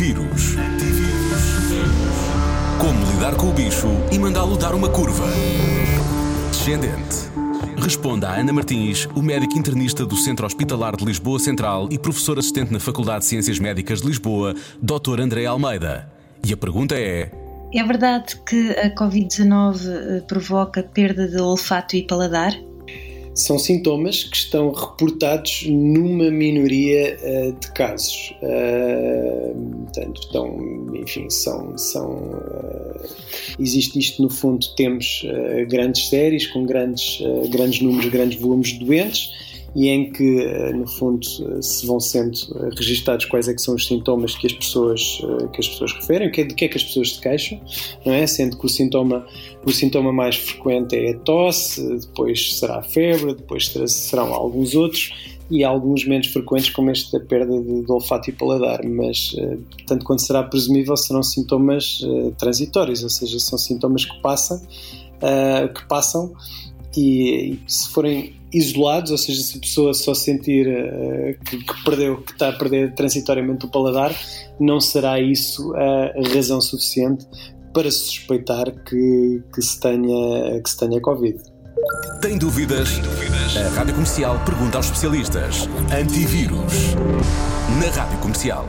Antivírus. Como lidar com o bicho e mandá-lo dar uma curva. Descendente. Responda a Ana Martins, o médico internista do Centro Hospitalar de Lisboa Central e professor assistente na Faculdade de Ciências Médicas de Lisboa, Dr. André Almeida. E a pergunta é: É verdade que a Covid-19 eh, provoca perda de olfato e paladar? São sintomas que estão reportados numa minoria uh, de casos. Uh, portanto, então, enfim, são. são uh, existe isto, no fundo, temos grandes séries com grandes, grandes números, grandes volumes de doentes e em que, eh, no fundo, eh, se vão sendo eh, registados quais é que são os sintomas que as pessoas, que as pessoas referem, é, de que é que as pessoas se queixam, não é? Sendo que o sintoma, o sintoma mais frequente é a tosse, depois será a febre, depois serão alguns outros e alguns menos frequentes, como este da perda de, de olfato e paladar, mas, tanto quanto será presumível, serão sintomas transitórios, ou seja, são sintomas que passam, que passam e, e se forem isolados, ou seja, se a pessoa só sentir uh, que, que, perdeu, que está a perder transitoriamente o paladar, não será isso a razão suficiente para suspeitar que, que, se, tenha, que se tenha Covid. Tem dúvidas? Tem dúvidas? A Rádio Comercial pergunta aos especialistas. Antivírus. Na Rádio Comercial.